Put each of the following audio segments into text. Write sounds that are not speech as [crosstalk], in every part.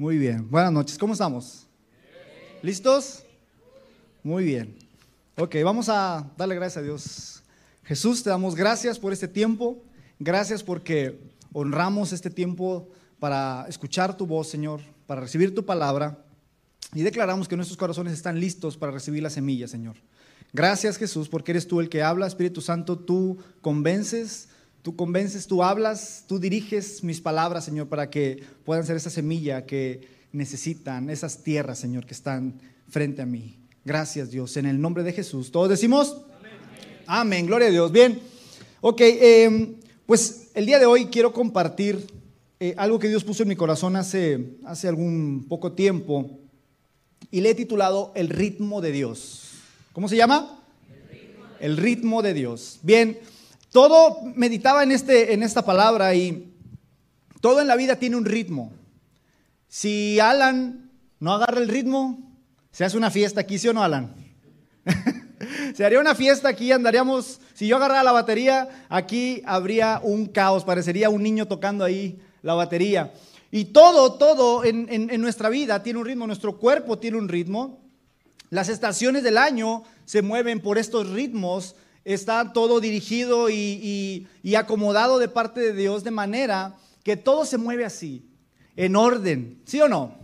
Muy bien. Buenas noches. ¿Cómo estamos? ¿Listos? Muy bien. Ok, vamos a darle gracias a Dios. Jesús, te damos gracias por este tiempo. Gracias porque honramos este tiempo para escuchar tu voz, Señor, para recibir tu palabra. Y declaramos que nuestros corazones están listos para recibir la semilla, Señor. Gracias, Jesús, porque eres tú el que habla, Espíritu Santo, tú convences Tú convences, tú hablas, tú diriges mis palabras, Señor, para que puedan ser esa semilla que necesitan, esas tierras, Señor, que están frente a mí. Gracias, Dios, en el nombre de Jesús. ¿Todos decimos? Amén, gloria a Dios. Bien, ok, em, pues el día de hoy quiero compartir eh, algo que Dios puso en mi corazón hace, hace algún poco tiempo y le he titulado El ritmo de Dios. ¿Cómo se llama? El ritmo de Dios. Bien. Todo meditaba en, este, en esta palabra y todo en la vida tiene un ritmo. Si Alan no agarra el ritmo, se hace una fiesta aquí, ¿sí o no, Alan? [laughs] se haría una fiesta aquí, andaríamos, si yo agarrara la batería, aquí habría un caos, parecería un niño tocando ahí la batería. Y todo, todo en, en nuestra vida tiene un ritmo, nuestro cuerpo tiene un ritmo. Las estaciones del año se mueven por estos ritmos está todo dirigido y, acomodado de parte de Dios de manera que todo se mueve así, en orden, ¿sí o no?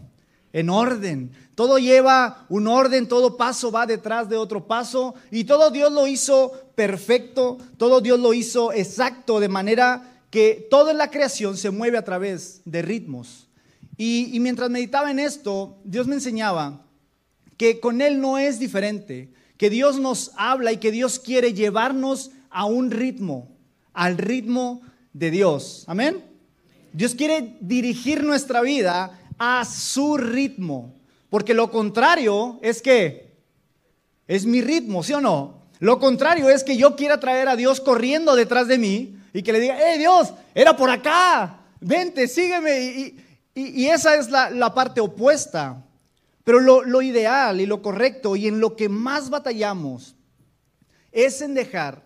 En orden. Todo lleva un orden, todo paso va detrás de otro paso y todo Dios lo hizo perfecto, todo Dios lo hizo exacto, de manera que toda la creación se mueve a través de ritmos. y mientras meditaba en esto, Dios me enseñaba que con Él no es diferente que Dios nos habla y que Dios quiere llevarnos a un ritmo, al ritmo de Dios. Amén. Dios quiere dirigir nuestra vida a su ritmo, porque lo contrario es que es mi ritmo, ¿sí o no? Lo contrario es que yo quiera traer a Dios corriendo detrás de mí y que le diga, hey Dios, era por acá, vente, sígueme. Y, esa es la, la parte opuesta. Pero lo, ideal y lo correcto y en lo que más batallamos es en dejar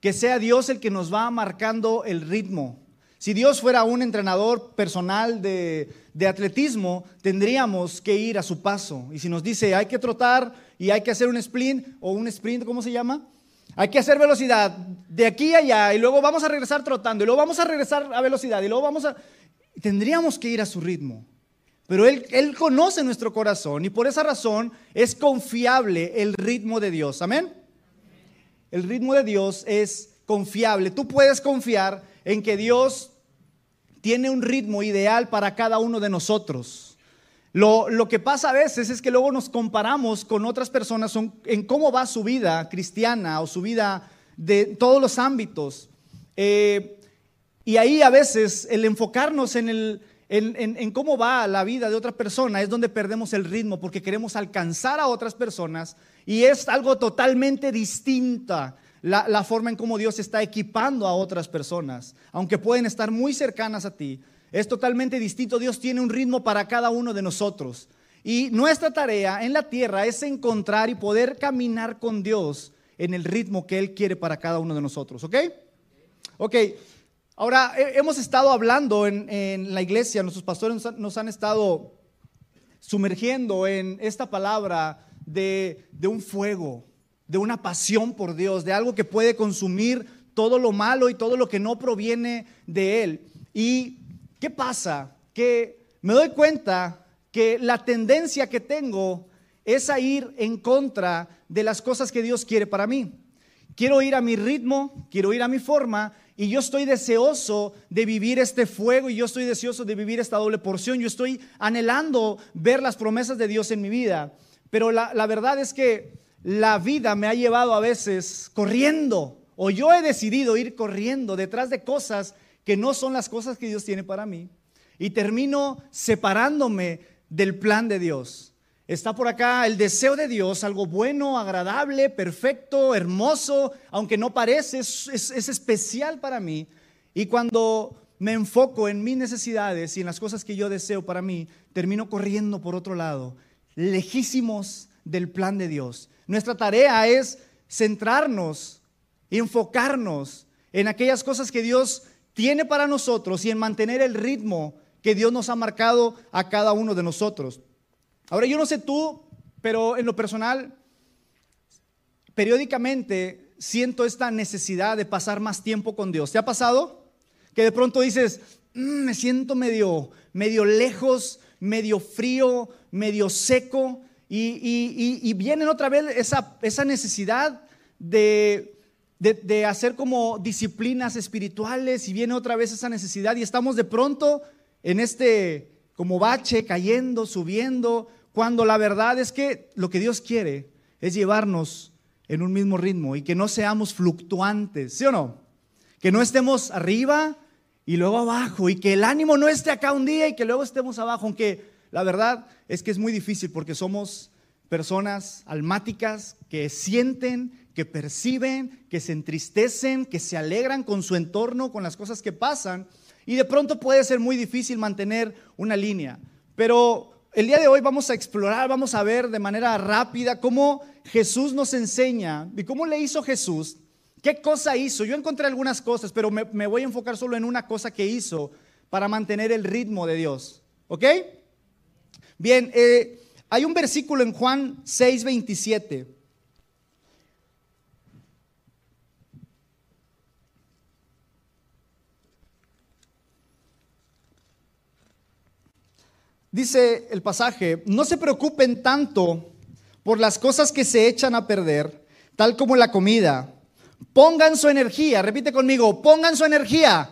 que sea Dios el que nos va marcando el ritmo. Si Dios fuera un entrenador personal de, de, atletismo, tendríamos que ir a su paso. Y si nos dice hay que trotar y hay que hacer un sprint o un sprint, ¿cómo se llama? Hay que hacer velocidad de aquí a allá y luego vamos a regresar trotando y luego vamos a regresar a velocidad y luego vamos a... Tendríamos que ir a su ritmo. Pero él, él, conoce nuestro corazón y por esa razón es confiable el ritmo de Dios. Amén. El ritmo de Dios es confiable. Tú puedes confiar en que Dios tiene un ritmo ideal para cada uno de nosotros. Lo, lo, que pasa a veces es que luego nos comparamos con otras personas en cómo va su vida cristiana o su vida de todos los ámbitos. Eh, y ahí a veces el enfocarnos en el, en, cómo va la vida de otra persona es donde perdemos el ritmo porque queremos alcanzar a otras personas y es algo totalmente distinta la, la forma en cómo Dios está equipando a otras personas, aunque pueden estar muy cercanas a ti. Es totalmente distinto. Dios tiene un ritmo para cada uno de nosotros. Y nuestra tarea en la tierra es encontrar y poder caminar con Dios en el ritmo que Él quiere para cada uno de nosotros. ¿Ok? Ok. Ahora, hemos estado hablando en, la iglesia, nuestros pastores nos han, estado sumergiendo en esta palabra de, un fuego, de una pasión por Dios, de algo que puede consumir todo lo malo y todo lo que no proviene de Él. ¿Y qué pasa? Que me doy cuenta que la tendencia que tengo es a ir en contra de las cosas que Dios quiere para mí. Quiero ir a mi ritmo, quiero ir a mi forma y yo estoy deseoso de vivir este fuego y yo estoy deseoso de vivir esta doble porción. Yo estoy anhelando ver las promesas de Dios en mi vida. Pero la, verdad es que la vida me ha llevado a veces corriendo o yo he decidido ir corriendo detrás de cosas que no son las cosas que Dios tiene para mí. Y termino separándome del plan de Dios. Está por acá el deseo de Dios, algo bueno, agradable, perfecto, hermoso, aunque no parece, es, especial para mí. Y cuando me enfoco en mis necesidades y en las cosas que yo deseo para mí, termino corriendo por otro lado, lejísimos del plan de Dios. Nuestra tarea es centrarnos enfocarnos en aquellas cosas que Dios tiene para nosotros y en mantener el ritmo que Dios nos ha marcado a cada uno de nosotros. Ahora yo no sé tú, pero en lo personal, periódicamente siento esta necesidad de pasar más tiempo con Dios. ¿Te ha pasado? Que de pronto dices, mm, me siento medio, medio lejos, medio frío, medio seco, y, y, viene otra vez esa, esa necesidad de, de, hacer como disciplinas espirituales, y viene otra vez esa necesidad, y estamos de pronto en este como bache, cayendo, subiendo, cuando la verdad es que lo que Dios quiere es llevarnos en un mismo ritmo y que no seamos fluctuantes, ¿sí o no? Que no estemos arriba y luego abajo y que el ánimo no esté acá un día y que luego estemos abajo, aunque la verdad es que es muy difícil porque somos personas almáticas que sienten, que perciben, que se entristecen, que se alegran con su entorno, con las cosas que pasan y de pronto puede ser muy difícil mantener una línea. Pero el día de hoy vamos a explorar, vamos a ver de manera rápida cómo Jesús nos enseña y cómo le hizo Jesús, qué cosa hizo. Yo encontré algunas cosas, pero me, voy a enfocar solo en una cosa que hizo para mantener el ritmo de Dios. ¿Ok? Bien, eh, hay un versículo en Juan 6, 27 Dice el pasaje, no se preocupen tanto por las cosas que se echan a perder, tal como la comida. Pongan su energía, repite conmigo, pongan su energía.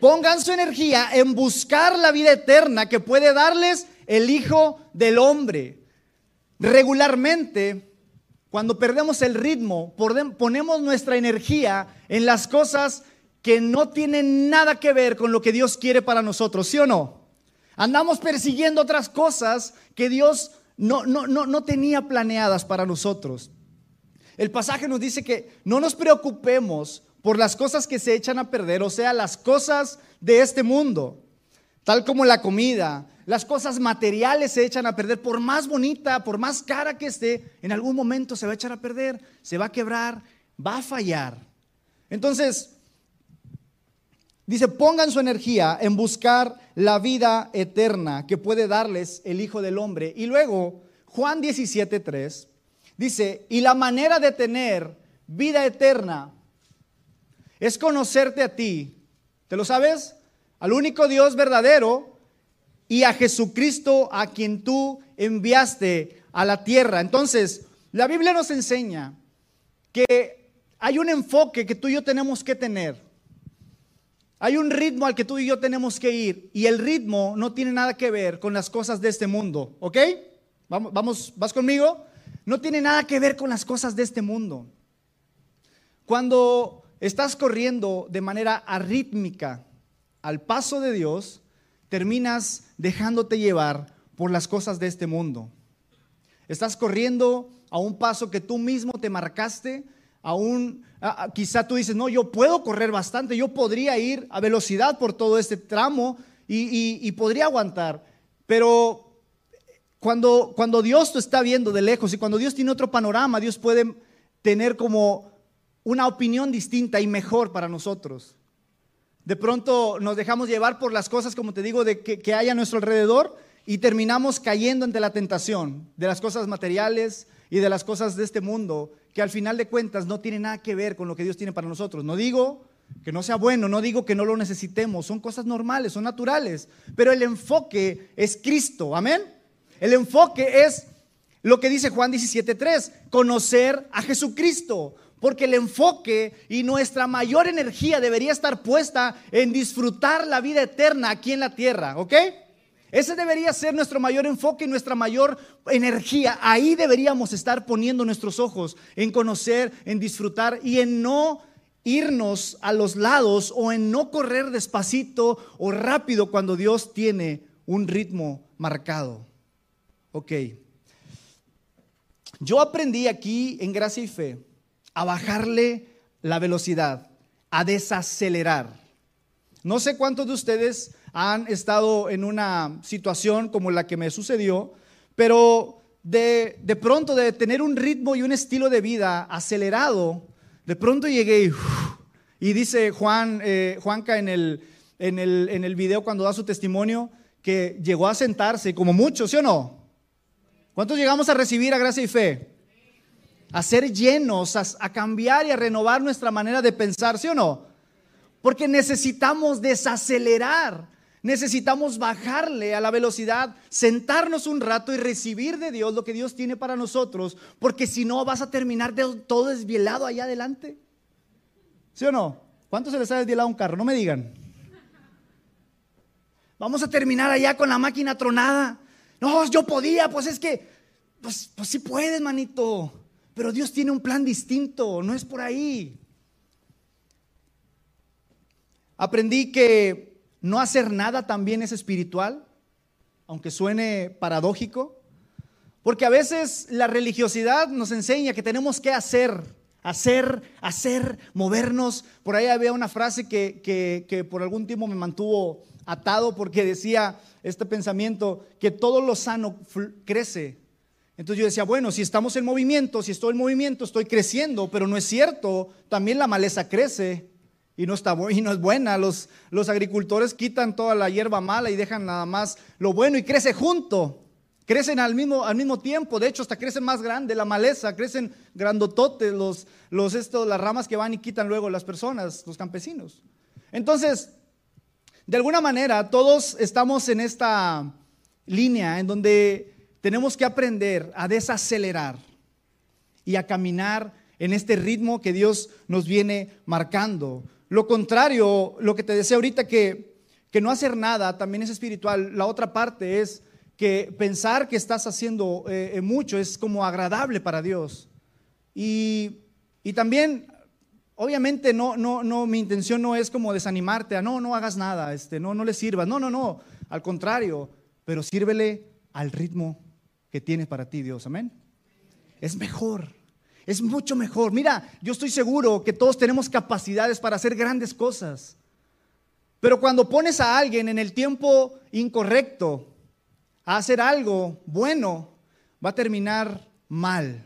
Pongan su energía en buscar la vida eterna que puede darles el Hijo del Hombre. Regularmente, cuando perdemos el ritmo, ponemos nuestra energía en las cosas que no tienen nada que ver con lo que Dios quiere para nosotros, ¿sí o no? Andamos persiguiendo otras cosas que Dios no, no, no, no tenía planeadas para nosotros. El pasaje nos dice que no nos preocupemos por las cosas que se echan a perder, o sea, las cosas de este mundo, tal como la comida, las cosas materiales se echan a perder, por más bonita, por más cara que esté, en algún momento se va a echar a perder, se va a quebrar, va a fallar. Entonces, Dice, pongan su energía en buscar la vida eterna que puede darles el Hijo del Hombre. Y luego, Juan 17.3 dice, y la manera de tener vida eterna es conocerte a ti. ¿Te lo sabes? Al único Dios verdadero y a Jesucristo a quien tú enviaste a la tierra. Entonces, la Biblia nos enseña que hay un enfoque que tú y yo tenemos que tener hay un ritmo al que tú y yo tenemos que ir y el ritmo no tiene nada que ver con las cosas de este mundo, ¿ok? Vamos, vamos, ¿vas conmigo? No tiene nada que ver con las cosas de este mundo. Cuando estás corriendo de manera arrítmica al paso de Dios, terminas dejándote llevar por las cosas de este mundo. Estás corriendo a un paso que tú mismo te marcaste, aún quizá tú dices, no, yo puedo correr bastante, yo podría ir a velocidad por todo este tramo y, podría aguantar, pero cuando, cuando Dios te está viendo de lejos y cuando Dios tiene otro panorama, Dios puede tener como una opinión distinta y mejor para nosotros. De pronto nos dejamos llevar por las cosas, como te digo, de que, que hay a nuestro alrededor y terminamos cayendo ante la tentación de las cosas materiales y de las cosas de este mundo que al final de cuentas no tiene nada que ver con lo que Dios tiene para nosotros. No digo que no sea bueno, no digo que no lo necesitemos, son cosas normales, son naturales, pero el enfoque es Cristo, amén. El enfoque es lo que dice Juan 17:3, conocer a Jesucristo, porque el enfoque y nuestra mayor energía debería estar puesta en disfrutar la vida eterna aquí en la tierra, ¿ok? Ese debería ser nuestro mayor enfoque y nuestra mayor energía. Ahí deberíamos estar poniendo nuestros ojos en conocer, en disfrutar y en no irnos a los lados o en no correr despacito o rápido cuando Dios tiene un ritmo marcado. Ok. Yo aprendí aquí en Gracia y Fe a bajarle la velocidad, a desacelerar. No sé cuántos de ustedes han estado en una situación como la que me sucedió, pero de, pronto de tener un ritmo y un estilo de vida acelerado, de pronto llegué y, dice Juan, eh, Juanca en el, en el, en el video cuando da su testimonio que llegó a sentarse, como muchos, ¿sí o no? ¿Cuántos llegamos a recibir a gracia y fe? A ser llenos, a, a cambiar y a renovar nuestra manera de pensar, ¿sí o no? Porque necesitamos desacelerar, necesitamos bajarle a la velocidad, sentarnos un rato y recibir de Dios lo que Dios tiene para nosotros, porque si no vas a terminar todo desvielado allá adelante. ¿Sí o no? ¿Cuánto se les ha desvielado un carro? No me digan. Vamos a terminar allá con la máquina tronada. No, yo podía, pues es que, pues, pues sí puedes, manito. Pero Dios tiene un plan distinto, no es por ahí. Aprendí que no hacer nada también es espiritual, aunque suene paradójico, porque a veces la religiosidad nos enseña que tenemos que hacer, hacer, hacer, movernos. Por ahí había una frase que, que, por algún tiempo me mantuvo atado porque decía este pensamiento que todo lo sano crece. Entonces yo decía, bueno, si estamos en movimiento, si estoy en movimiento, estoy creciendo, pero no es cierto, también la maleza crece y no, está, y no es buena. Los, los agricultores quitan toda la hierba mala y dejan nada más lo bueno y crece junto. Crecen al mismo, al mismo tiempo, de hecho hasta crecen más grande la maleza, crecen grandototes los, los esto, las ramas que van y quitan luego las personas, los campesinos. Entonces, de alguna manera todos estamos en esta línea en donde tenemos que aprender a desacelerar y a caminar en este ritmo que Dios nos viene marcando. Lo contrario, lo que te decía ahorita, que, que no hacer nada también es espiritual. La otra parte es que pensar que estás haciendo eh, eh, mucho es como agradable para Dios. Y, y también, obviamente, no, no, no, mi intención no es como desanimarte a no, no hagas nada, este, no, no le sirvas. No, no, no, al contrario, pero sírvele al ritmo que tiene para ti Dios. Amén. Es mejor. Es mucho mejor. Mira, yo estoy seguro que todos tenemos capacidades para hacer grandes cosas. Pero cuando pones a alguien en el tiempo incorrecto a hacer algo bueno, va a terminar mal.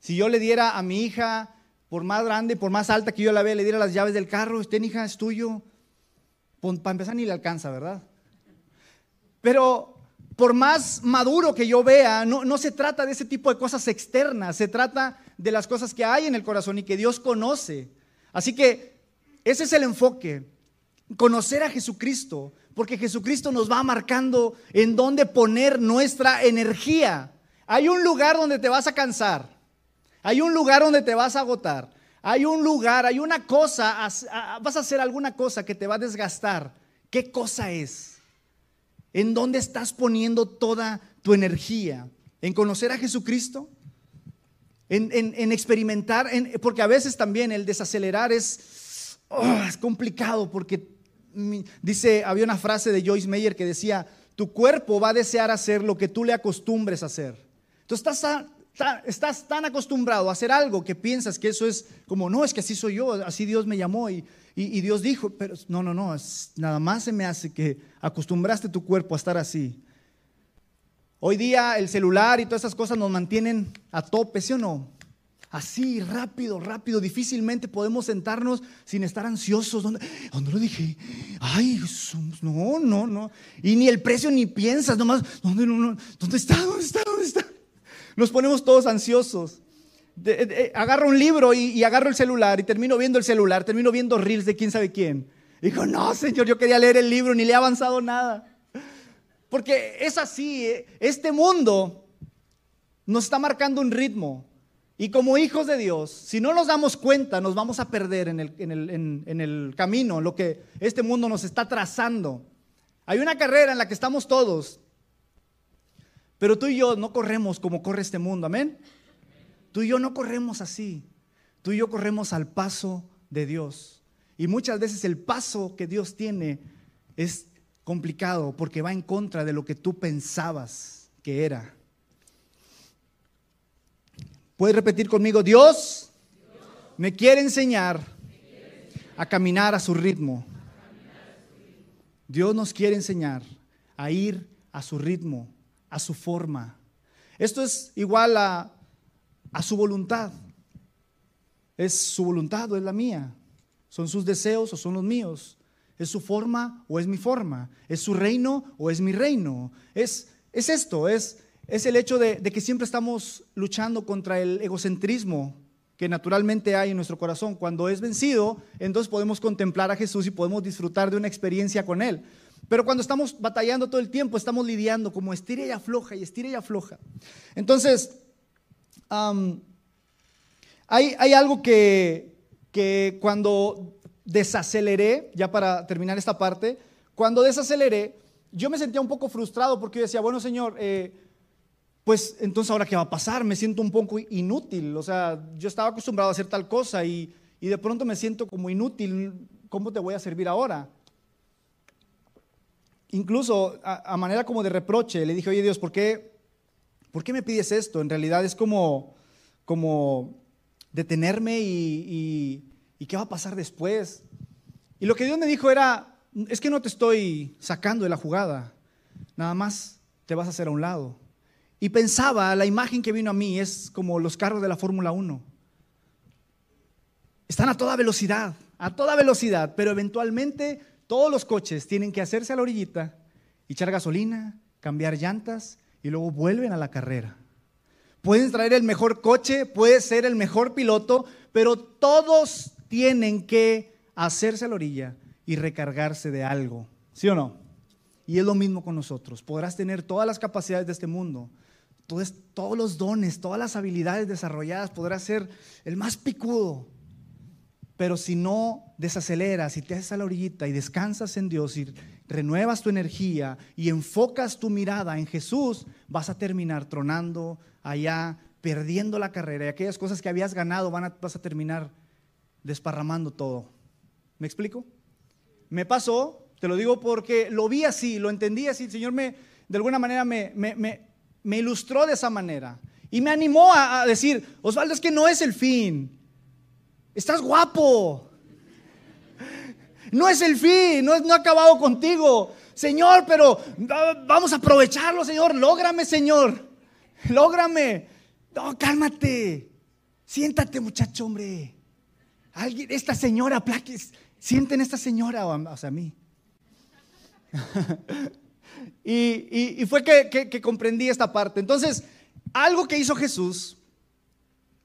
Si yo le diera a mi hija, por más grande, por más alta que yo la vea, le diera las llaves del carro, estén hija, es tuyo, para empezar ni le alcanza, ¿verdad? Pero por más maduro que yo vea, no, se trata de ese tipo de cosas externas, se trata de las cosas que hay en el corazón y que Dios conoce. Así que ese es el enfoque, conocer a Jesucristo, porque Jesucristo nos va marcando en dónde poner nuestra energía. Hay un lugar donde te vas a cansar, hay un lugar donde te vas a agotar, hay un lugar, hay una cosa, vas a hacer alguna cosa que te va a desgastar. ¿Qué cosa es? ¿En dónde estás poniendo toda tu energía? ¿En conocer a Jesucristo? ¿En, experimentar? porque a veces también el desacelerar es, oh, complicado porque dice, había una frase de Joyce Meyer que decía, tu cuerpo va a desear hacer lo que tú le acostumbres a hacer. Entonces estás, estás tan acostumbrado a hacer algo que piensas que eso es como, no, es que así soy yo, así Dios me llamó y, y, Dios dijo, pero no, no, no, nada más se me hace que acostumbraste tu cuerpo a estar así. Hoy día el celular y todas esas cosas nos mantienen a tope, ¿sí o no? Así, rápido, rápido. Difícilmente podemos sentarnos sin estar ansiosos. ¿Dónde, ¿dónde lo dije? Ay, no, no, no. Y ni el precio ni piensas, nomás, ¿dónde, ¿dónde está? ¿Dónde está? ¿Dónde está? Nos ponemos todos ansiosos agarro un libro y, agarro el celular y termino viendo el celular, termino viendo reels de quién sabe quién. digo, no, Señor, yo quería leer el libro, ni le he avanzado nada. Porque es así, eh, este mundo nos está marcando un ritmo. Y como hijos de Dios, si no nos damos cuenta, nos vamos a perder en el camino, lo que este mundo nos está trazando. Hay una carrera en la que estamos todos, pero tú y yo no corremos como corre este mundo, amén. Tú y yo no corremos así. Tú y yo corremos al paso de Dios. Y muchas veces el paso que Dios tiene es complicado porque va en contra de lo que tú pensabas que era. ¿Puedes repetir conmigo? Dios me quiere enseñar a caminar a su ritmo. Dios nos quiere enseñar a ir a su ritmo, a su forma. Esto es igual a a su voluntad. Es su voluntad o es la mía. Son sus deseos o son los míos. ¿Es su forma o es mi forma? ¿Es su reino o es mi reino? Es, es esto, es, es el hecho de, de que siempre estamos luchando contra el egocentrismo que naturalmente hay en nuestro corazón. Cuando es vencido, entonces podemos contemplar a Jesús y podemos disfrutar de una experiencia con Él. Pero cuando estamos batallando todo el tiempo, estamos lidiando como estira y afloja y estira y afloja. Entonces, hay, hay, algo que, que cuando desaceleré, ya para terminar esta parte, cuando desaceleré, yo me sentía un poco frustrado porque yo decía, bueno, Señor, eh, pues entonces ahora qué va a pasar, me siento un poco inútil, o sea, yo estaba acostumbrado a hacer tal cosa y, y de pronto me siento como inútil, ¿cómo te voy a servir ahora? Incluso a, manera como de reproche, le dije, oye Dios, ¿por qué, ¿por qué me pides esto? En realidad es como, como detenerme y ¿Y qué va a pasar después? Y lo que Dios me dijo era, es que no te estoy sacando de la jugada, nada más te vas a hacer a un lado. Y pensaba, la imagen que vino a mí es como los carros de la Fórmula 1. Están a toda velocidad, a toda velocidad, pero eventualmente todos los coches tienen que hacerse a la orillita, echar gasolina, cambiar llantas y luego vuelven a la carrera. Pueden traer el mejor coche, puede ser el mejor piloto, pero todos tienen que hacerse a la orilla y recargarse de algo. ¿Sí o no? Y es lo mismo con nosotros. Podrás tener todas las capacidades de este mundo, todos, todos los dones, todas las habilidades desarrolladas, podrás ser el más picudo. Pero si no desaceleras, si te haces a la orillita y descansas en Dios y renuevas tu energía y enfocas tu mirada en Jesús, vas a terminar tronando allá, perdiendo la carrera y aquellas cosas que habías ganado vas a terminar desparramando todo. ¿Me explico? Me pasó, te lo digo porque lo vi así, lo entendí así, el Señor me, de alguna manera me, me, ilustró de esa manera y me animó a, decir, Osvaldo, es que no es el fin, estás guapo, no es el fin, no, no ha acabado contigo, Señor, pero vamos a aprovecharlo, Señor, lógrame, Señor, lógrame, no, cálmate, siéntate muchacho, hombre. Alguien, esta señora, plaques, sienten esta señora, o, a mí. [laughs] y, fue que, comprendí esta parte. Entonces, algo que hizo Jesús,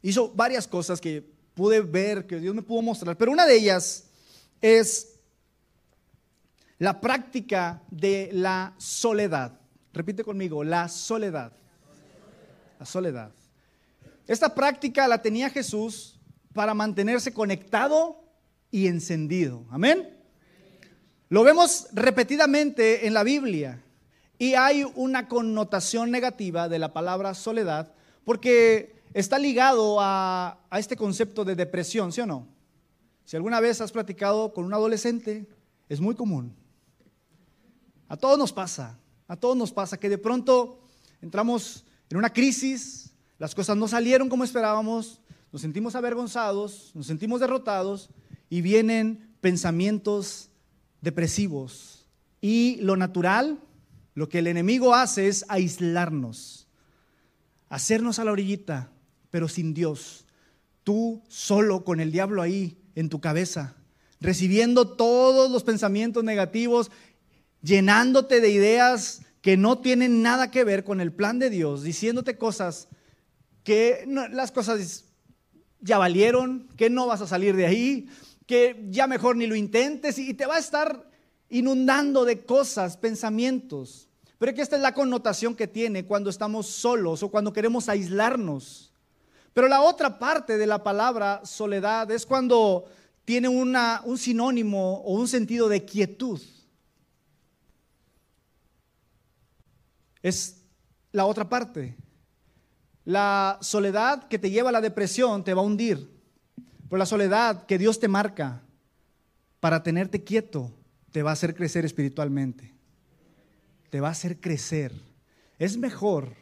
hizo varias cosas que pude ver, que Dios me pudo mostrar, pero una de ellas es la práctica de la soledad. Repite conmigo, la soledad. La soledad. Esta práctica la tenía Jesús para mantenerse conectado y encendido. Amén. Lo vemos repetidamente en la Biblia y hay una connotación negativa de la palabra soledad porque está ligado a, este concepto de depresión, ¿sí o no? Si alguna vez has platicado con un adolescente, es muy común. A todos nos pasa, a todos nos pasa que de pronto entramos en una crisis, las cosas no salieron como esperábamos, nos sentimos avergonzados, nos sentimos derrotados y vienen pensamientos depresivos. Y lo natural, lo que el enemigo hace es aislarnos, hacernos a la orillita, pero sin Dios. Tú solo con el diablo ahí en tu cabeza, recibiendo todos los pensamientos negativos, llenándote de ideas que no tienen nada que ver con el plan de Dios, diciéndote cosas que las cosas ya valieron, que no vas a salir de ahí, que ya mejor ni lo intentes y te va a estar inundando de cosas, pensamientos. Pero que esta es la connotación que tiene cuando estamos solos o cuando queremos aislarnos. Pero la otra parte de la palabra soledad es cuando tiene una, un sinónimo o un sentido de quietud. Es la otra parte. La soledad que te lleva a la depresión te va a hundir. Pero la soledad que Dios te marca para tenerte quieto te va a hacer crecer espiritualmente. Te va a hacer crecer. Es mejor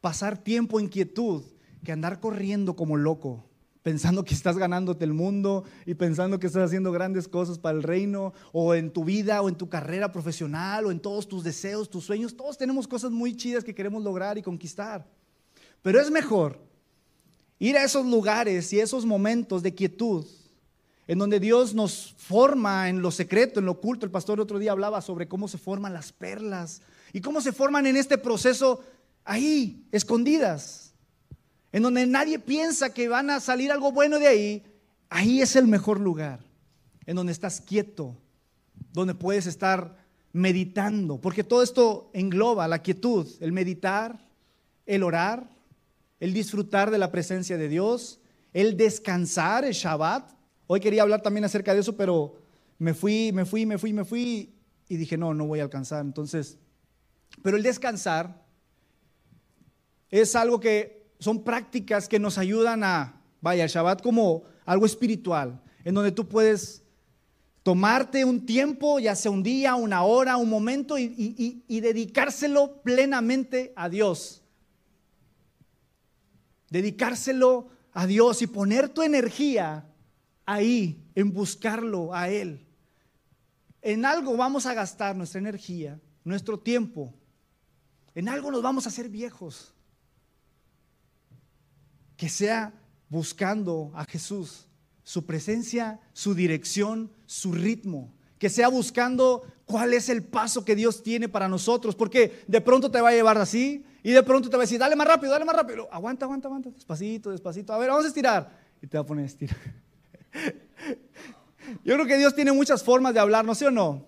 pasar tiempo en quietud que andar corriendo como loco, pensando que estás ganándote el mundo y pensando que estás haciendo grandes cosas para el reino, o en tu vida, o en tu carrera profesional, o en todos tus deseos, tus sueños. Todos tenemos cosas muy chidas que queremos lograr y conquistar. Pero es mejor ir a esos lugares y esos momentos de quietud en donde Dios nos forma en lo secreto, en lo oculto. El pastor el otro día hablaba sobre cómo se forman las perlas y cómo se forman en este proceso ahí, escondidas, en donde nadie piensa que van a salir algo bueno de ahí. Ahí es el mejor lugar, en donde estás quieto, donde puedes estar meditando, porque todo esto engloba la quietud, el meditar, el orar, el disfrutar de la presencia de Dios, el descansar, el Shabbat, Hoy quería hablar también acerca de eso, pero me fui, me fui, me fui, me fui y dije, no, no voy a alcanzar. Entonces, pero el descansar es algo que son prácticas que nos ayudan a, vaya, el Shabbat como algo espiritual, en donde tú puedes tomarte un tiempo, ya sea un día, una hora, un momento, y, y dedicárselo plenamente a Dios. Dedicárselo a Dios y poner tu energía ahí, en buscarlo a Él. En algo vamos a gastar nuestra energía, nuestro tiempo. En algo nos vamos a hacer viejos. Que sea buscando a Jesús, su presencia, su dirección, su ritmo. Que sea buscando cuál es el paso que Dios tiene para nosotros. Porque de pronto te va a llevar así y de pronto te va a decir, dale más rápido, dale más rápido. Aguanta, aguanta, aguanta. Despacito, despacito. A ver, vamos a estirar. Y te va a poner a estirar. [laughs] Yo creo que Dios tiene muchas formas de hablar, ¿no sé o no?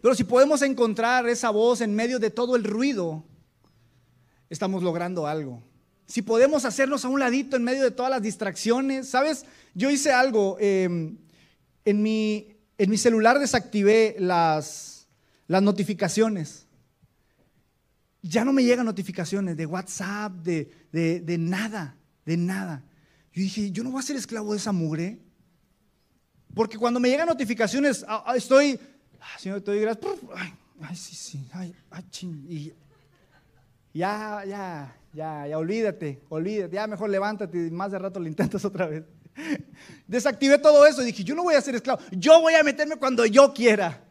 Pero si podemos encontrar esa voz en medio de todo el ruido, estamos logrando algo. Si podemos hacernos a un ladito en medio de todas las distracciones, ¿sabes? Yo hice algo, em, en, mi, en mi celular desactivé las, las notificaciones. Ya no me llegan notificaciones de WhatsApp, de, de nada, de nada. Yo dije, yo no voy a ser esclavo de esa mugre. Porque cuando me llegan notificaciones, ah, ah, estoy, ah, Señor, te doy ay, sí, sí, ay, ay, ching. Y ya, ya, ya, ya, olvídate, olvídate. Ya mejor levántate y más de rato lo intentas [laughs] otra vez. Desactivé todo eso y dije, yo no voy a ser esclavo. Yo voy a meterme cuando yo quiera.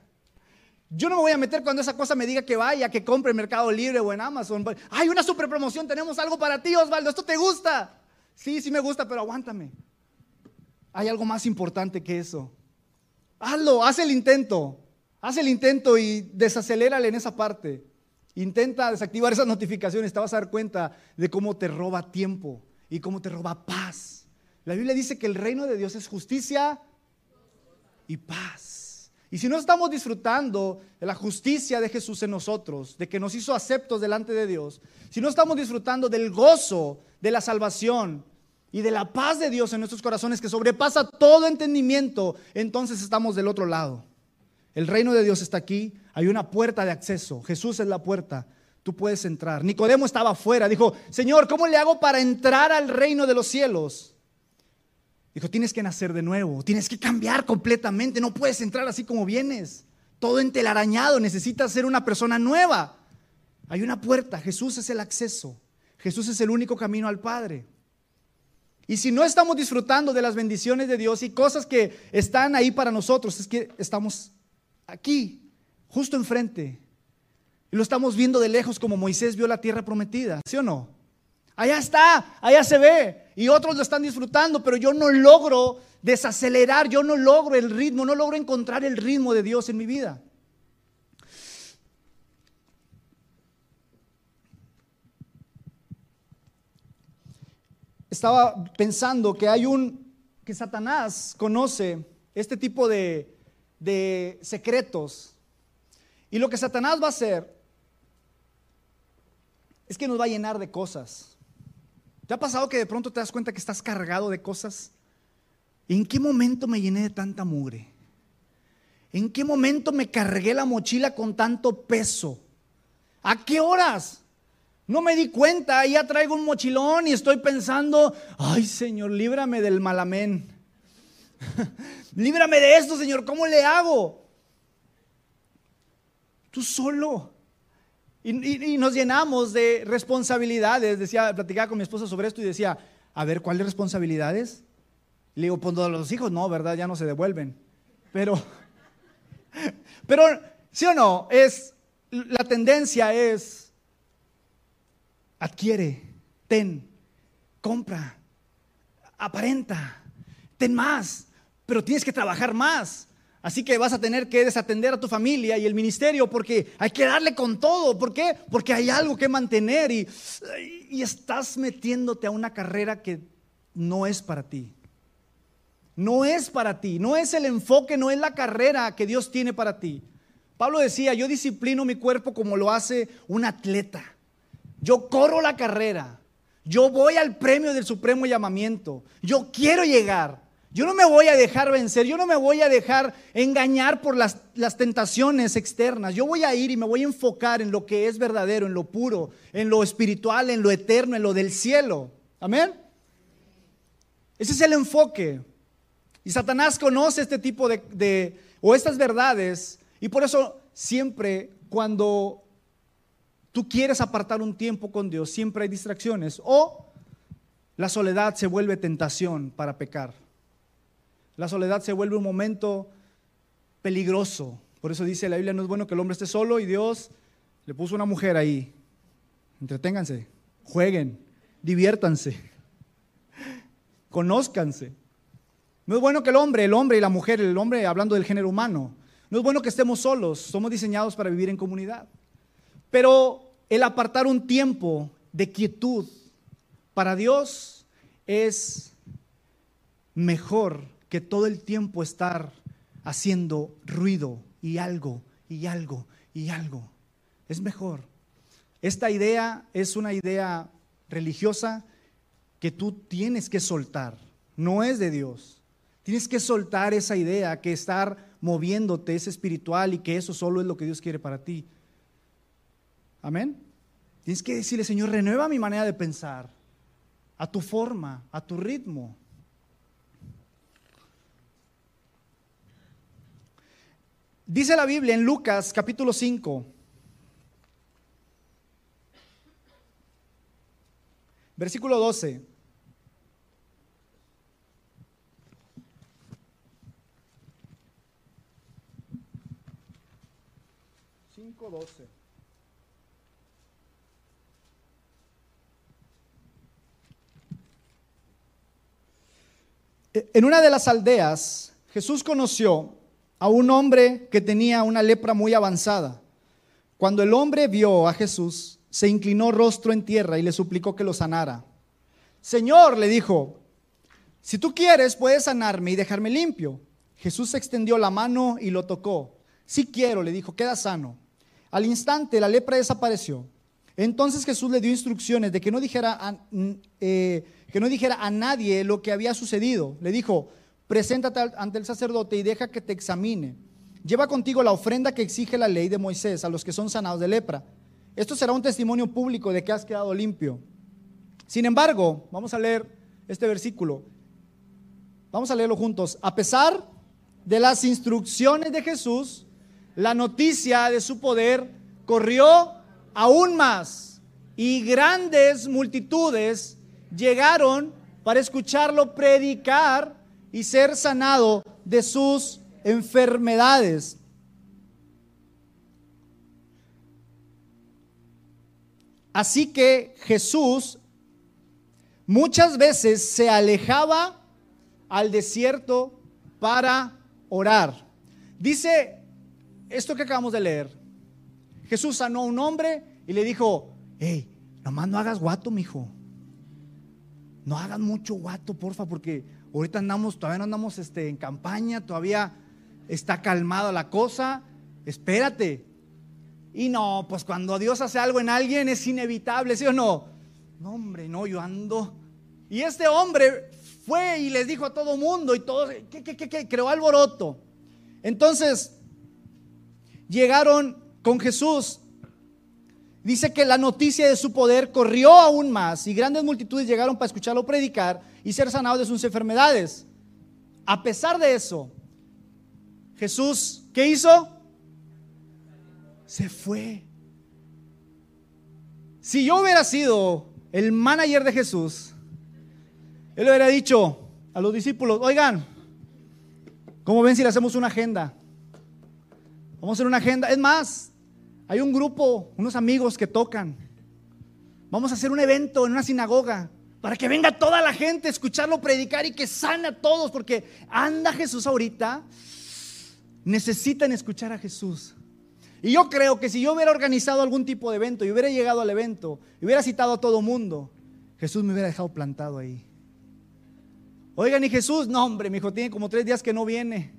Yo no me voy a meter cuando esa cosa me diga que vaya, que compre en Mercado Libre o en Amazon. Hay una super promoción, tenemos algo para ti, Osvaldo, esto te gusta. Sí, sí me gusta, pero aguántame. Hay algo más importante que eso. Hazlo, haz el intento. Haz el intento y desacelérale en esa parte. Intenta desactivar esas notificaciones. Te vas a dar cuenta de cómo te roba tiempo y cómo te roba paz. La Biblia dice que el reino de Dios es justicia y paz. Y si no estamos disfrutando de la justicia de Jesús en nosotros, de que nos hizo aceptos delante de Dios, si no estamos disfrutando del gozo de la salvación y de la paz de Dios en nuestros corazones que sobrepasa todo entendimiento, entonces estamos del otro lado. El reino de Dios está aquí, hay una puerta de acceso, Jesús es la puerta, tú puedes entrar. Nicodemo estaba afuera, dijo, Señor, ¿cómo le hago para entrar al reino de los cielos? Dijo, tienes que nacer de nuevo, tienes que cambiar completamente, no puedes entrar así como vienes, todo entelarañado, necesitas ser una persona nueva. Hay una puerta, Jesús es el acceso. Jesús es el único camino al Padre. Y si no estamos disfrutando de las bendiciones de Dios y cosas que están ahí para nosotros, es que estamos aquí, justo enfrente. Y lo estamos viendo de lejos como Moisés vio la tierra prometida, ¿sí o no? Allá está, allá se ve. Y otros lo están disfrutando, pero yo no logro desacelerar, yo no logro el ritmo, no logro encontrar el ritmo de Dios en mi vida. estaba pensando que hay un, que Satanás conoce este tipo de, de secretos. Y lo que Satanás va a hacer es que nos va a llenar de cosas. ¿Te ha pasado que de pronto te das cuenta que estás cargado de cosas? ¿En qué momento me llené de tanta mugre? ¿En qué momento me cargué la mochila con tanto peso? ¿A qué horas? No me di cuenta, ya traigo un mochilón y estoy pensando, ay Señor, líbrame del malamén. [laughs] líbrame de esto, Señor, ¿cómo le hago? Tú solo. Y, nos llenamos de responsabilidades. Decía, platicaba con mi esposa sobre esto y decía, a ver, ¿cuáles responsabilidades? Le digo, pues los hijos no, ¿verdad? Ya no se devuelven. Pero, [laughs] pero, ¿sí o no? Es, la tendencia es adquiere, ten, compra, aparenta, ten más, pero tienes que trabajar más. Así que vas a tener que desatender a tu familia y el ministerio porque hay que darle con todo. ¿Por qué? Porque hay algo que mantener y, estás metiéndote a una carrera que no es para ti. No es para ti, no es el enfoque, no es la carrera que Dios tiene para ti. Pablo decía, yo disciplino mi cuerpo como lo hace un atleta. Yo corro la carrera. Yo voy al premio del supremo llamamiento. Yo quiero llegar. Yo no me voy a dejar vencer. Yo no me voy a dejar engañar por las, las, tentaciones externas. Yo voy a ir y me voy a enfocar en lo que es verdadero, en lo puro, en lo espiritual, en lo eterno, en lo del cielo. Amén. Ese es el enfoque. Y Satanás conoce este tipo de, de o estas verdades y por eso siempre cuando tú quieres apartar un tiempo con Dios, siempre hay distracciones. O la soledad se vuelve tentación para pecar. La soledad se vuelve un momento peligroso. Por eso dice la Biblia, no es bueno que el hombre esté solo y Dios le puso una mujer ahí. Entreténganse, jueguen, diviértanse, [laughs] conózcanse. No es bueno que el hombre, el hombre y la mujer, el hombre hablando del género humano, no es bueno que estemos solos, somos diseñados para vivir en comunidad. Pero el apartar un tiempo de quietud para Dios es mejor que todo el tiempo estar haciendo ruido y algo y algo y algo. Es mejor. Esta idea es una idea religiosa que tú tienes que soltar, no es de Dios. Tienes que soltar esa idea que estar moviéndote es espiritual y que eso solo es lo que Dios quiere para ti. Amén. Tienes que decirle, Señor, renueva mi manera de pensar, a tu forma, a tu ritmo. Dice la Biblia en Lucas capítulo 5, versículo 12. En una de las aldeas, Jesús conoció a un hombre que tenía una lepra muy avanzada. Cuando el hombre vio a Jesús, se inclinó rostro en tierra y le suplicó que lo sanara. Señor, le dijo, si tú quieres, puedes sanarme y dejarme limpio. Jesús extendió la mano y lo tocó. Si quiero, le dijo, queda sano. Al instante la lepra desapareció. Entonces Jesús le dio instrucciones de que no dijera a, eh, que no dijera a nadie lo que había sucedido. Le dijo, preséntate ante el sacerdote y deja que te examine. Lleva contigo la ofrenda que exige la ley de Moisés a los que son sanados de lepra. Esto será un testimonio público de que has quedado limpio. Sin embargo, vamos a leer este versículo. Vamos a leerlo juntos. A pesar de las instrucciones de Jesús, la noticia de su poder corrió aún más y grandes multitudes llegaron para escucharlo predicar y ser sanado de sus enfermedades. Así que Jesús muchas veces se alejaba al desierto para orar. Dice esto que acabamos de leer. Jesús sanó a un hombre y le dijo, hey, nomás no hagas guato, mijo. No hagas mucho guato, porfa, porque ahorita andamos, todavía no andamos este, en campaña, todavía está calmada la cosa. Espérate. Y no, pues cuando Dios hace algo en alguien es inevitable, ¿sí o no? No, hombre, no, yo ando. Y este hombre fue y les dijo a todo mundo y todo, ¿qué, qué, qué, qué? Creó alboroto. Entonces, llegaron con Jesús, dice que la noticia de su poder corrió aún más y grandes multitudes llegaron para escucharlo predicar y ser sanados de sus enfermedades. A pesar de eso, Jesús, ¿qué hizo? Se fue. Si yo hubiera sido el manager de Jesús, él hubiera dicho a los discípulos, oigan, ¿cómo ven si le hacemos una agenda? Vamos a hacer una agenda. Es más, hay un grupo, unos amigos que tocan. Vamos a hacer un evento en una sinagoga. para que venga toda la gente a escucharlo predicar y que sane a todos, porque anda Jesús ahorita, necesitan escuchar a Jesús. Y yo creo que si yo hubiera organizado algún tipo de evento y hubiera llegado al evento y hubiera citado a todo mundo, Jesús me hubiera dejado plantado ahí. Oigan, y Jesús, no hombre, mi hijo tiene como tres días que no viene.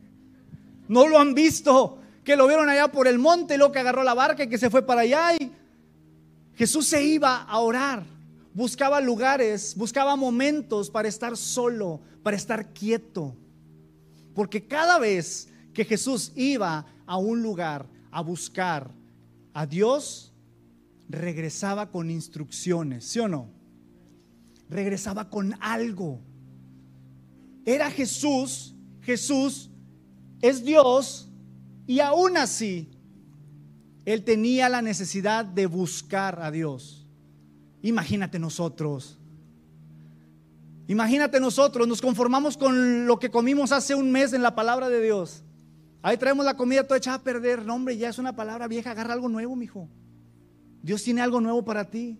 No lo han visto, que lo vieron allá por el monte, lo que agarró la barca y que se fue para allá. Y Jesús se iba a orar buscaba lugares, buscaba momentos para estar solo, para estar quieto. Porque cada vez que Jesús iba a un lugar a buscar a Dios, regresaba con instrucciones, ¿sí o no? Regresaba con algo. Era Jesús, Jesús es Dios y aún así él tenía la necesidad de buscar a Dios. Imagínate nosotros. Imagínate nosotros, nos conformamos con lo que comimos hace un mes en la palabra de Dios. Ahí traemos la comida toda echada a perder. No, hombre, ya es una palabra vieja, agarra algo nuevo, mijo. Dios tiene algo nuevo para ti.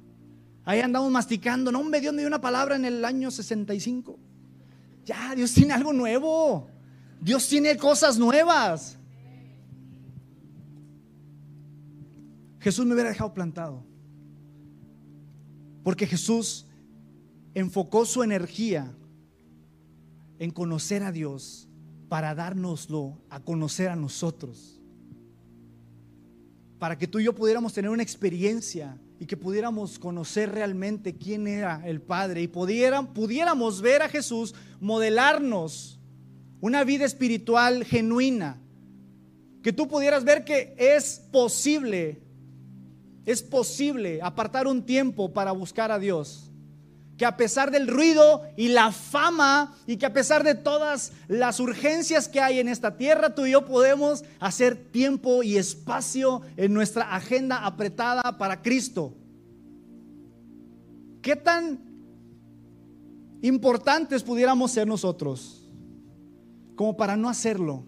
Ahí andamos masticando. No, hombre, Dios me dio una palabra en el año 65. Ya, Dios tiene algo nuevo. Dios tiene cosas nuevas. Jesús me hubiera dejado plantado. Porque Jesús enfocó su energía en conocer a Dios para dárnoslo a conocer a nosotros. Para que tú y yo pudiéramos tener una experiencia y que pudiéramos conocer realmente quién era el Padre y pudiéramos ver a Jesús modelarnos una vida espiritual genuina. Que tú pudieras ver que es posible es posible apartar un tiempo para buscar a Dios. Que a pesar del ruido y la fama y que a pesar de todas las urgencias que hay en esta tierra, tú y yo podemos hacer tiempo y espacio en nuestra agenda apretada para Cristo. ¿Qué tan importantes pudiéramos ser nosotros como para no hacerlo?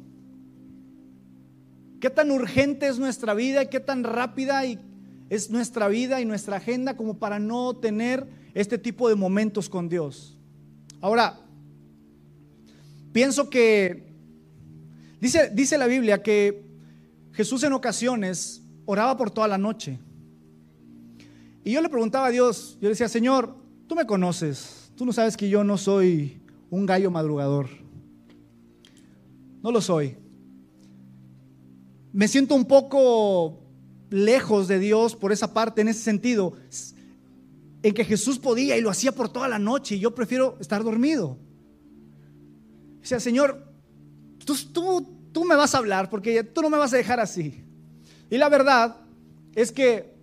¿Qué tan urgente es nuestra vida? ¿Qué tan rápida y es nuestra vida y nuestra agenda como para no tener este tipo de momentos con Dios. Ahora, pienso que dice, dice la Biblia que Jesús en ocasiones oraba por toda la noche. Y yo le preguntaba a Dios, yo le decía, Señor, tú me conoces, tú no sabes que yo no soy un gallo madrugador. No lo soy. Me siento un poco lejos de Dios por esa parte, en ese sentido, en que Jesús podía y lo hacía por toda la noche y yo prefiero estar dormido. O sea, Señor, tú, tú, tú me vas a hablar porque tú no me vas a dejar así. Y la verdad es que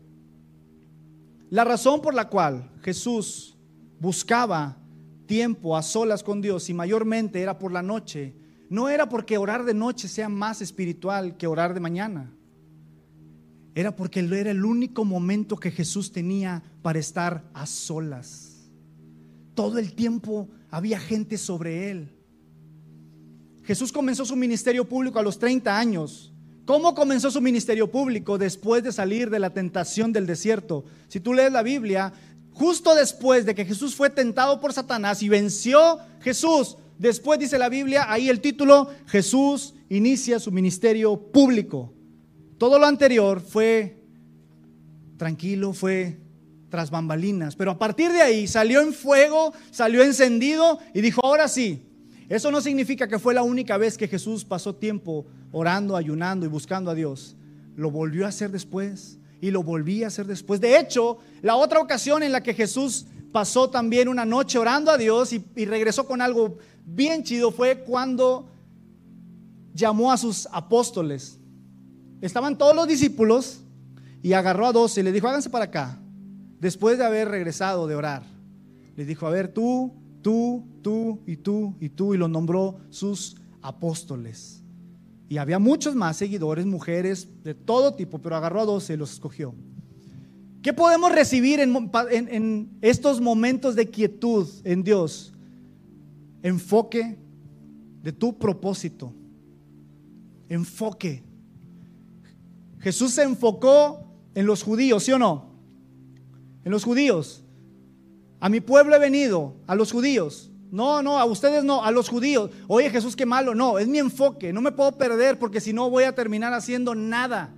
la razón por la cual Jesús buscaba tiempo a solas con Dios y mayormente era por la noche, no era porque orar de noche sea más espiritual que orar de mañana era porque era el único momento que Jesús tenía para estar a solas. Todo el tiempo había gente sobre él. Jesús comenzó su ministerio público a los 30 años. ¿Cómo comenzó su ministerio público? Después de salir de la tentación del desierto. Si tú lees la Biblia, justo después de que Jesús fue tentado por Satanás y venció Jesús, después dice la Biblia, ahí el título, Jesús inicia su ministerio público. Todo lo anterior fue tranquilo, fue tras bambalinas, pero a partir de ahí salió en fuego, salió encendido y dijo, ahora sí, eso no significa que fue la única vez que Jesús pasó tiempo orando, ayunando y buscando a Dios. Lo volvió a hacer después y lo volví a hacer después. De hecho, la otra ocasión en la que Jesús pasó también una noche orando a Dios y, y regresó con algo bien chido fue cuando llamó a sus apóstoles estaban todos los discípulos y agarró a doce y le dijo, háganse para acá, después de haber regresado de orar. Les dijo, a ver, tú, tú, tú y tú y tú, y los nombró sus apóstoles. Y había muchos más seguidores, mujeres de todo tipo, pero agarró a doce y los escogió. ¿Qué podemos recibir en, en estos momentos de quietud en Dios? Enfoque de tu propósito. Enfoque Jesús se enfocó en los judíos, ¿sí o no? En los judíos. A mi pueblo he venido, a los judíos. No, no, a ustedes no, a los judíos. Oye Jesús, qué malo. No, es mi enfoque. No me puedo perder porque si no voy a terminar haciendo nada.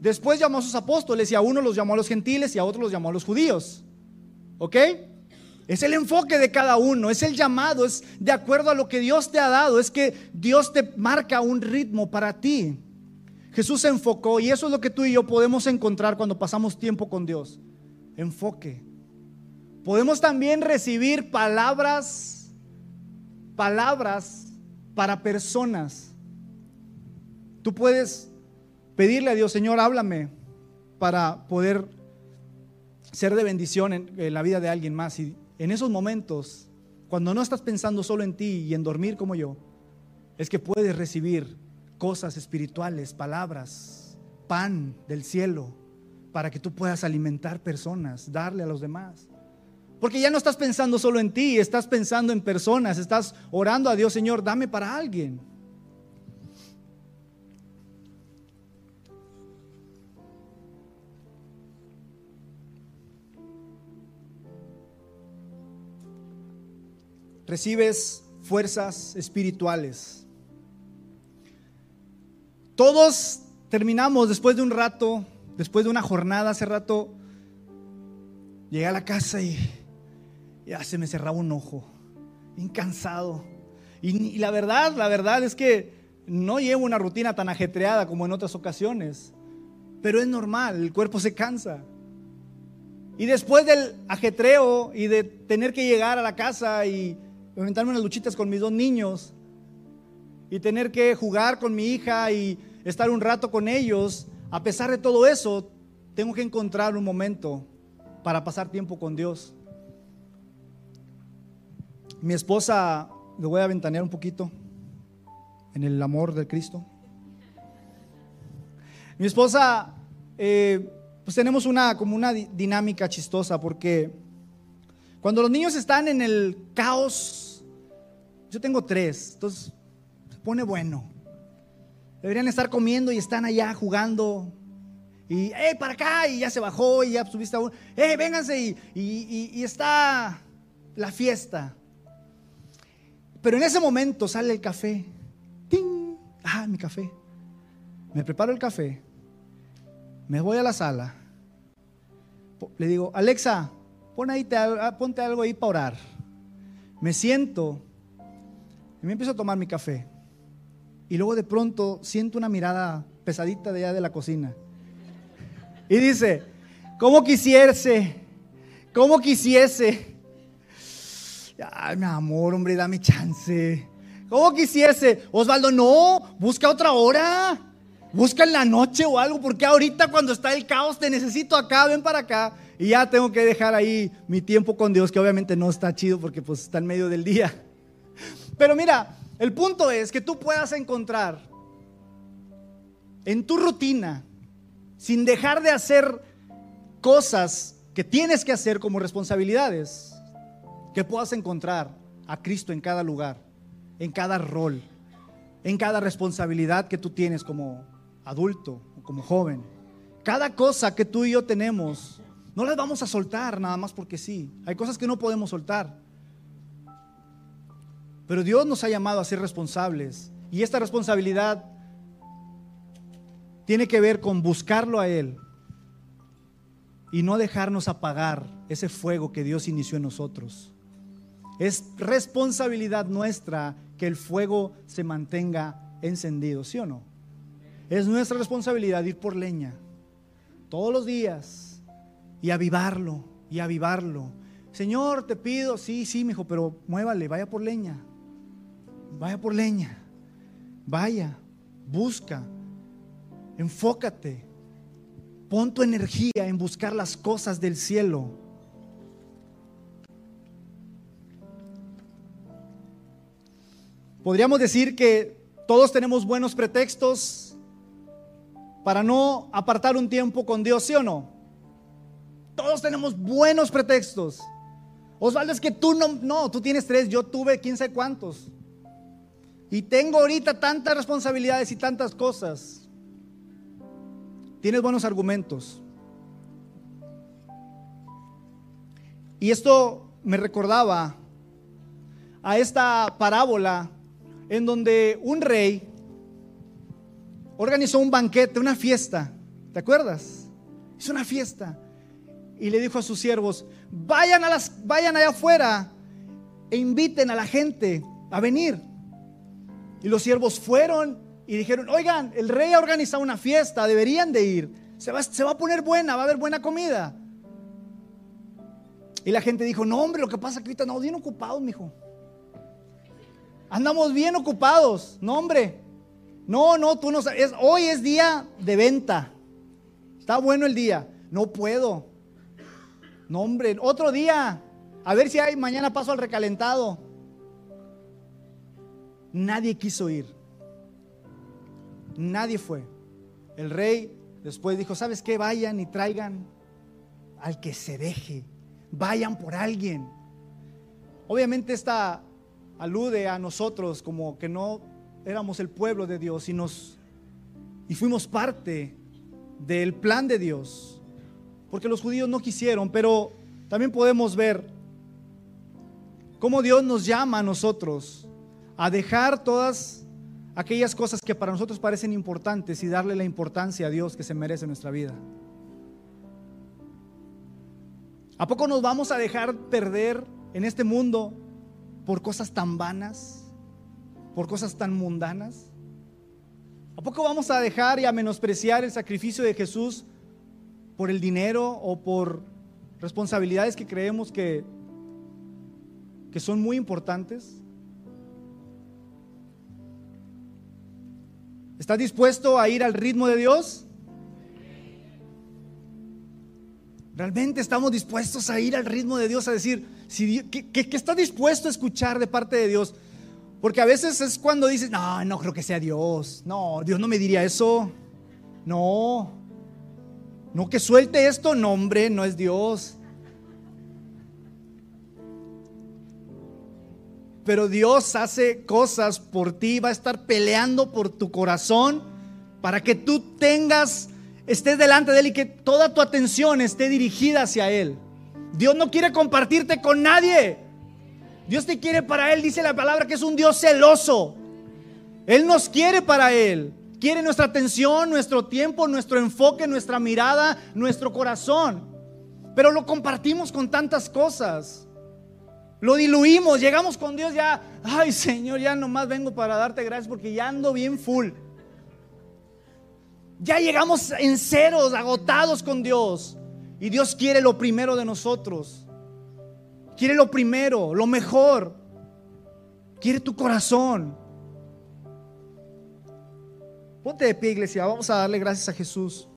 Después llamó a sus apóstoles y a uno los llamó a los gentiles y a otros los llamó a los judíos. ¿Ok? Es el enfoque de cada uno, es el llamado, es de acuerdo a lo que Dios te ha dado, es que Dios te marca un ritmo para ti. Jesús se enfocó y eso es lo que tú y yo podemos encontrar cuando pasamos tiempo con Dios. Enfoque. Podemos también recibir palabras, palabras para personas. Tú puedes pedirle a Dios, Señor, háblame para poder ser de bendición en, la vida de alguien más. Y en esos momentos, cuando no estás pensando solo en ti y en dormir como yo, es que puedes recibir cosas espirituales, palabras, pan del cielo, para que tú puedas alimentar personas, darle a los demás. Porque ya no estás pensando solo en ti, estás pensando en personas, estás orando a Dios, Señor, dame para alguien. recibes fuerzas espirituales. Todos terminamos después de un rato, después de una jornada, hace rato, llegué a la casa y ya se me cerraba un ojo, bien cansado. Y, la verdad, la verdad es que no llevo una rutina tan ajetreada como en otras ocasiones, pero es normal, el cuerpo se cansa. Y después del ajetreo y de tener que llegar a la casa y inventarme unas luchitas con mis dos niños y tener que jugar con mi hija y estar un rato con ellos, a pesar de todo eso, tengo que encontrar un momento para pasar tiempo con Dios. Mi esposa, le voy a ventanear un poquito en el amor del Cristo. Mi esposa, eh, pues tenemos una como una dinámica chistosa porque cuando los niños están en el caos yo tengo tres, entonces se pone bueno. Deberían estar comiendo y están allá jugando. Y, hey, para acá, y ya se bajó, y ya subiste a uno. Hey, vénganse, y, y, está la fiesta. Pero en ese momento sale el café. ¡Ting! Ah, mi café. Me preparo el café. Me voy a la sala. Le digo, Alexa, pon ahí, ponte algo ahí para orar. Me siento y me empiezo a tomar mi café. Y luego de pronto siento una mirada pesadita de allá de la cocina. Y dice, ¿cómo quisiese? ¿Cómo quisiese? Ay, mi amor, hombre, dame chance. ¿Cómo quisiese? Osvaldo, no, busca otra hora. Busca en la noche o algo, porque ahorita cuando está el caos te necesito acá, ven para acá. Y ya tengo que dejar ahí mi tiempo con Dios, que obviamente no está chido porque pues está en medio del día. Pero mira, el punto es que tú puedas encontrar en tu rutina, sin dejar de hacer cosas que tienes que hacer como responsabilidades, que puedas encontrar a Cristo en cada lugar, en cada rol, en cada responsabilidad que tú tienes como adulto o como joven. Cada cosa que tú y yo tenemos, no las vamos a soltar nada más porque sí. Hay cosas que no podemos soltar. Pero Dios nos ha llamado a ser responsables. Y esta responsabilidad tiene que ver con buscarlo a Él y no dejarnos apagar ese fuego que Dios inició en nosotros. Es responsabilidad nuestra que el fuego se mantenga encendido, ¿sí o no? Es nuestra responsabilidad ir por leña todos los días y avivarlo y avivarlo. Señor, te pido, sí, sí, mi hijo, pero muévale, vaya por leña vaya por leña, vaya, busca, enfócate, pon tu energía en buscar las cosas del cielo. Podríamos decir que todos tenemos buenos pretextos para no apartar un tiempo con Dios, ¿sí o no? Todos tenemos buenos pretextos. Osvaldo, es que tú no, no, tú tienes tres, yo tuve quién sabe cuántos. Y tengo ahorita tantas responsabilidades y tantas cosas. Tienes buenos argumentos. Y esto me recordaba a esta parábola en donde un rey organizó un banquete, una fiesta. ¿Te acuerdas? Hizo una fiesta y le dijo a sus siervos, vayan, a las, vayan allá afuera e inviten a la gente a venir. Y los siervos fueron y dijeron, oigan, el rey ha organizado una fiesta, deberían de ir. Se va, se va a poner buena, va a haber buena comida. Y la gente dijo, no hombre, lo que pasa es que ahorita andamos bien ocupados, mijo. Andamos bien ocupados, no hombre. No, no, tú no sabes. Hoy es día de venta. Está bueno el día. No puedo. No, hombre, otro día. A ver si hay mañana paso al recalentado. Nadie quiso ir. Nadie fue. El rey después dijo, ¿sabes qué? Vayan y traigan al que se deje. Vayan por alguien. Obviamente esta alude a nosotros como que no éramos el pueblo de Dios y nos y fuimos parte del plan de Dios. Porque los judíos no quisieron, pero también podemos ver cómo Dios nos llama a nosotros a dejar todas aquellas cosas que para nosotros parecen importantes y darle la importancia a Dios que se merece en nuestra vida. ¿A poco nos vamos a dejar perder en este mundo por cosas tan vanas? ¿Por cosas tan mundanas? ¿A poco vamos a dejar y a menospreciar el sacrificio de Jesús por el dinero o por responsabilidades que creemos que, que son muy importantes? ¿Estás dispuesto a ir al ritmo de Dios? ¿Realmente estamos dispuestos a ir al ritmo de Dios? A decir, si, ¿qué, qué, está dispuesto a escuchar de parte de Dios? Porque a veces es cuando dices, no, no creo que sea Dios. No, Dios no me diría eso. No. No que suelte esto, no, hombre, no es Dios. Pero Dios hace cosas por ti, va a estar peleando por tu corazón para que tú tengas, estés delante de Él y que toda tu atención esté dirigida hacia Él. Dios no quiere compartirte con nadie. Dios te quiere para Él, dice la palabra que es un Dios celoso. Él nos quiere para Él. Quiere nuestra atención, nuestro tiempo, nuestro enfoque, nuestra mirada, nuestro corazón. Pero lo compartimos con tantas cosas. Lo diluimos, llegamos con Dios ya, ay Señor, ya nomás vengo para darte gracias porque ya ando bien full. Ya llegamos en ceros, agotados con Dios. Y Dios quiere lo primero de nosotros. Quiere lo primero, lo mejor. Quiere tu corazón. Ponte de pie, iglesia. Vamos a darle gracias a Jesús.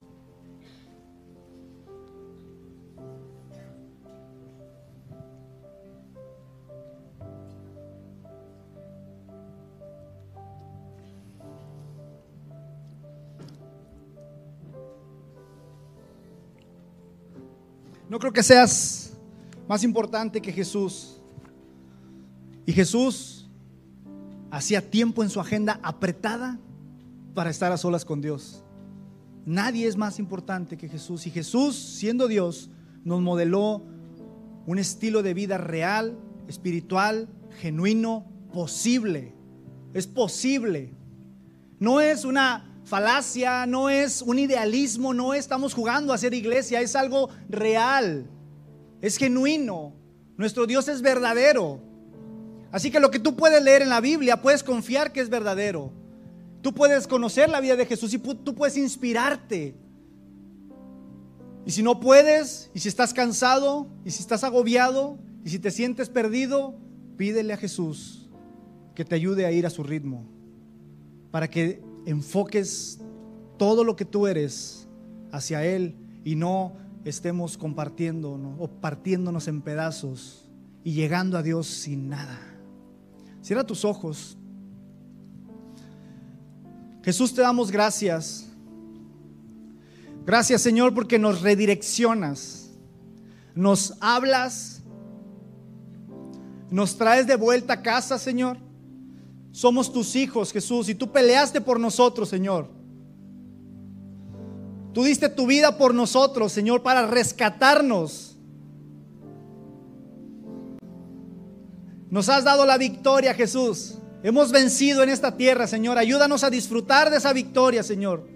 No creo que seas más importante que Jesús. Y Jesús hacía tiempo en su agenda apretada para estar a solas con Dios. Nadie es más importante que Jesús. Y Jesús, siendo Dios, nos modeló un estilo de vida real, espiritual, genuino, posible. Es posible. No es una falacia, no es un idealismo, no estamos jugando a ser iglesia, es algo real, es genuino. Nuestro Dios es verdadero. Así que lo que tú puedes leer en la Biblia, puedes confiar que es verdadero. Tú puedes conocer la vida de Jesús y tú puedes inspirarte. Y si no puedes, y si estás cansado, y si estás agobiado, y si te sientes perdido, pídele a Jesús que te ayude a ir a su ritmo, para que enfoques todo lo que tú eres hacia Él y no estemos compartiendo o partiéndonos en pedazos y llegando a Dios sin nada. Cierra tus ojos. Jesús, te damos gracias. Gracias Señor porque nos redireccionas, nos hablas, nos traes de vuelta a casa, Señor. Somos tus hijos, Jesús, y tú peleaste por nosotros, Señor. Tú diste tu vida por nosotros, Señor, para rescatarnos. Nos has dado la victoria, Jesús. Hemos vencido en esta tierra, Señor. Ayúdanos a disfrutar de esa victoria, Señor.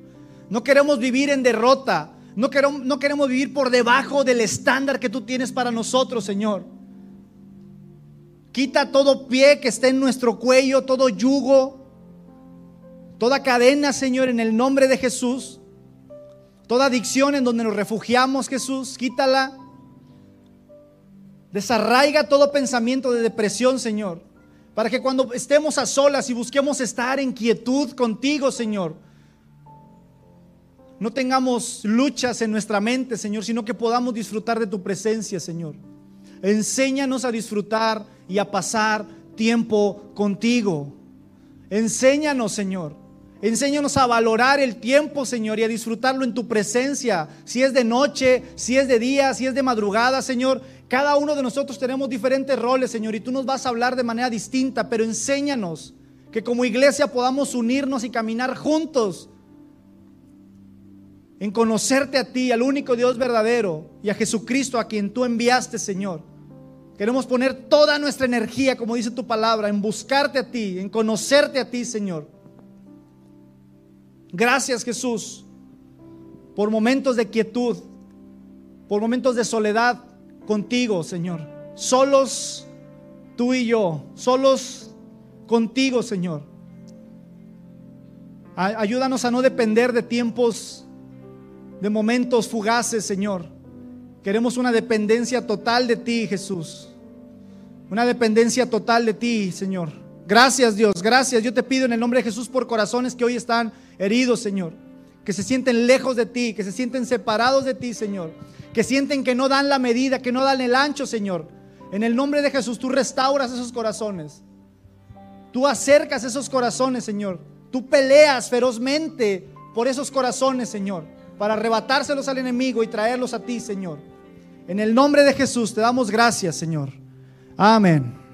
No queremos vivir en derrota. No queremos, vivir por debajo del estándar que tú tienes para nosotros, Señor. Quita todo pie que esté en nuestro cuello, todo yugo, toda cadena, Señor, en el nombre de Jesús. Toda adicción en donde nos refugiamos, Jesús, quítala. Desarraiga todo pensamiento de depresión, Señor. Para que cuando estemos a solas y busquemos estar en quietud contigo, Señor, no tengamos luchas en nuestra mente, Señor, sino que podamos disfrutar de tu presencia, Señor. Enséñanos a disfrutar y a pasar tiempo contigo. Enséñanos, Señor. Enséñanos a valorar el tiempo, Señor, y a disfrutarlo en tu presencia. Si es de noche, si es de día, si es de madrugada, Señor. Cada uno de nosotros tenemos diferentes roles, Señor, y tú nos vas a hablar de manera distinta, pero enséñanos que como iglesia podamos unirnos y caminar juntos en conocerte a ti, al único Dios verdadero, y a Jesucristo a quien tú enviaste, Señor. Queremos poner toda nuestra energía, como dice tu palabra, en buscarte a ti, en conocerte a ti, Señor. Gracias Jesús por momentos de quietud, por momentos de soledad contigo, Señor. Solos tú y yo, solos contigo, Señor. Ayúdanos a no depender de tiempos, de momentos fugaces, Señor. Queremos una dependencia total de ti, Jesús. Una dependencia total de ti, Señor. Gracias, Dios. Gracias. Yo te pido en el nombre de Jesús por corazones que hoy están heridos, Señor, que se sienten lejos de ti, que se sienten separados de ti, Señor, que sienten que no dan la medida, que no dan el ancho, Señor. En el nombre de Jesús tú restauras esos corazones. Tú acercas esos corazones, Señor. Tú peleas ferozmente por esos corazones, Señor, para arrebatárselos al enemigo y traerlos a ti, Señor. En el nombre de Jesús te damos gracias, Señor. Amén.